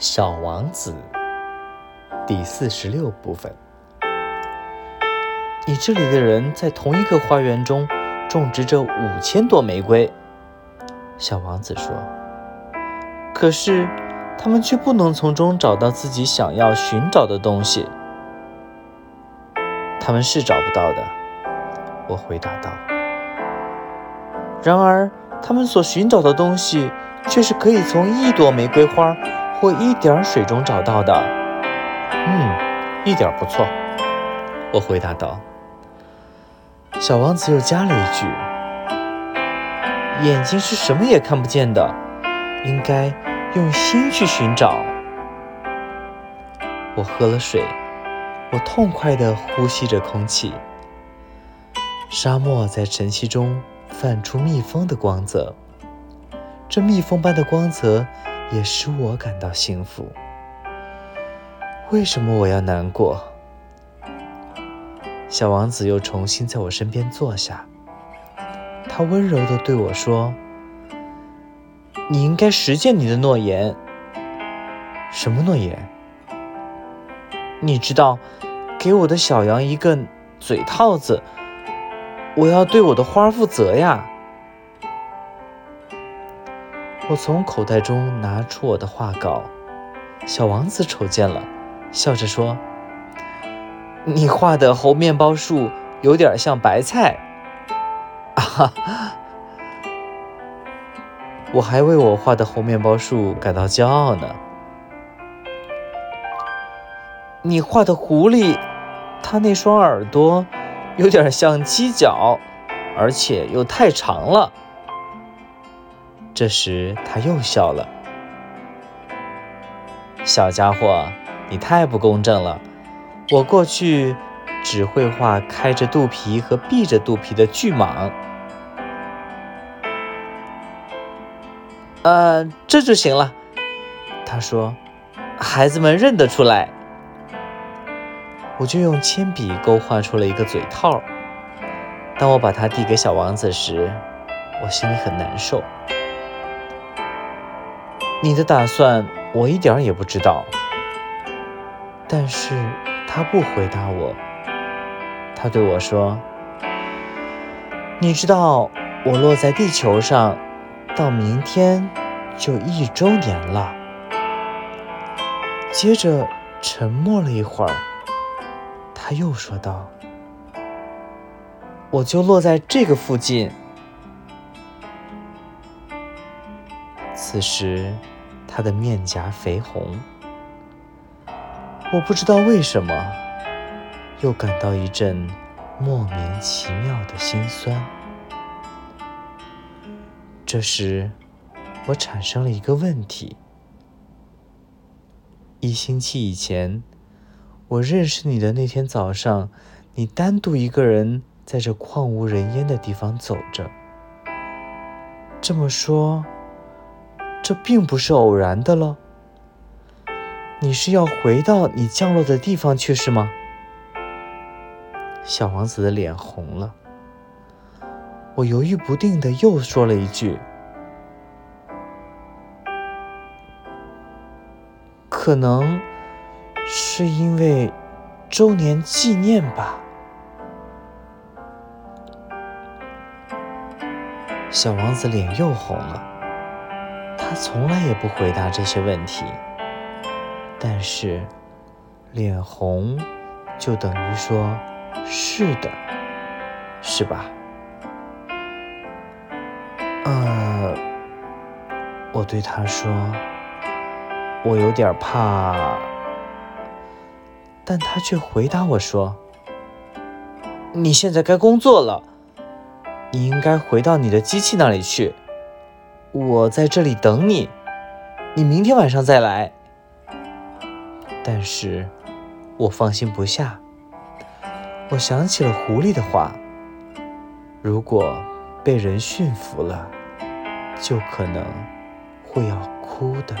小王子第四十六部分。你这里的人在同一个花园中种植着五千朵玫瑰，小王子说。可是他们却不能从中找到自己想要寻找的东西。他们是找不到的，我回答道。然而，他们所寻找的东西却是可以从一朵玫瑰花。或一点水中找到的，嗯，一点不错。我回答道。小王子又加了一句：“眼睛是什么也看不见的，应该用心去寻找。”我喝了水，我痛快地呼吸着空气。沙漠在晨曦中泛出蜜蜂的光泽，这蜜蜂般的光泽。也使我感到幸福。为什么我要难过？小王子又重新在我身边坐下，他温柔地对我说：“你应该实践你的诺言。什么诺言？你知道，给我的小羊一个嘴套子。我要对我的花负责呀。”我从口袋中拿出我的画稿，小王子瞅见了，笑着说：“你画的猴面包树有点像白菜。”啊哈！我还为我画的猴面包树感到骄傲呢。你画的狐狸，它那双耳朵有点像犄角，而且又太长了。这时，他又笑了。小家伙，你太不公正了。我过去只会画开着肚皮和闭着肚皮的巨蟒。呃，这就行了。他说：“孩子们认得出来。”我就用铅笔勾画出了一个嘴套。当我把它递给小王子时，我心里很难受。你的打算我一点也不知道，但是他不回答我。他对我说：“你知道我落在地球上，到明天就一周年了。”接着沉默了一会儿，他又说道：“我就落在这个附近。”此时，他的面颊绯红。我不知道为什么，又感到一阵莫名其妙的心酸。这时，我产生了一个问题：一星期以前，我认识你的那天早上，你单独一个人在这旷无人烟的地方走着。这么说。这并不是偶然的了。你是要回到你降落的地方去是吗？小王子的脸红了。我犹豫不定的又说了一句：“可能是因为周年纪念吧。”小王子脸又红了。他从来也不回答这些问题，但是脸红就等于说是的，是吧？呃，我对他说，我有点怕，但他却回答我说：“你现在该工作了，你应该回到你的机器那里去。”我在这里等你，你明天晚上再来。但是，我放心不下。我想起了狐狸的话：如果被人驯服了，就可能会要哭的。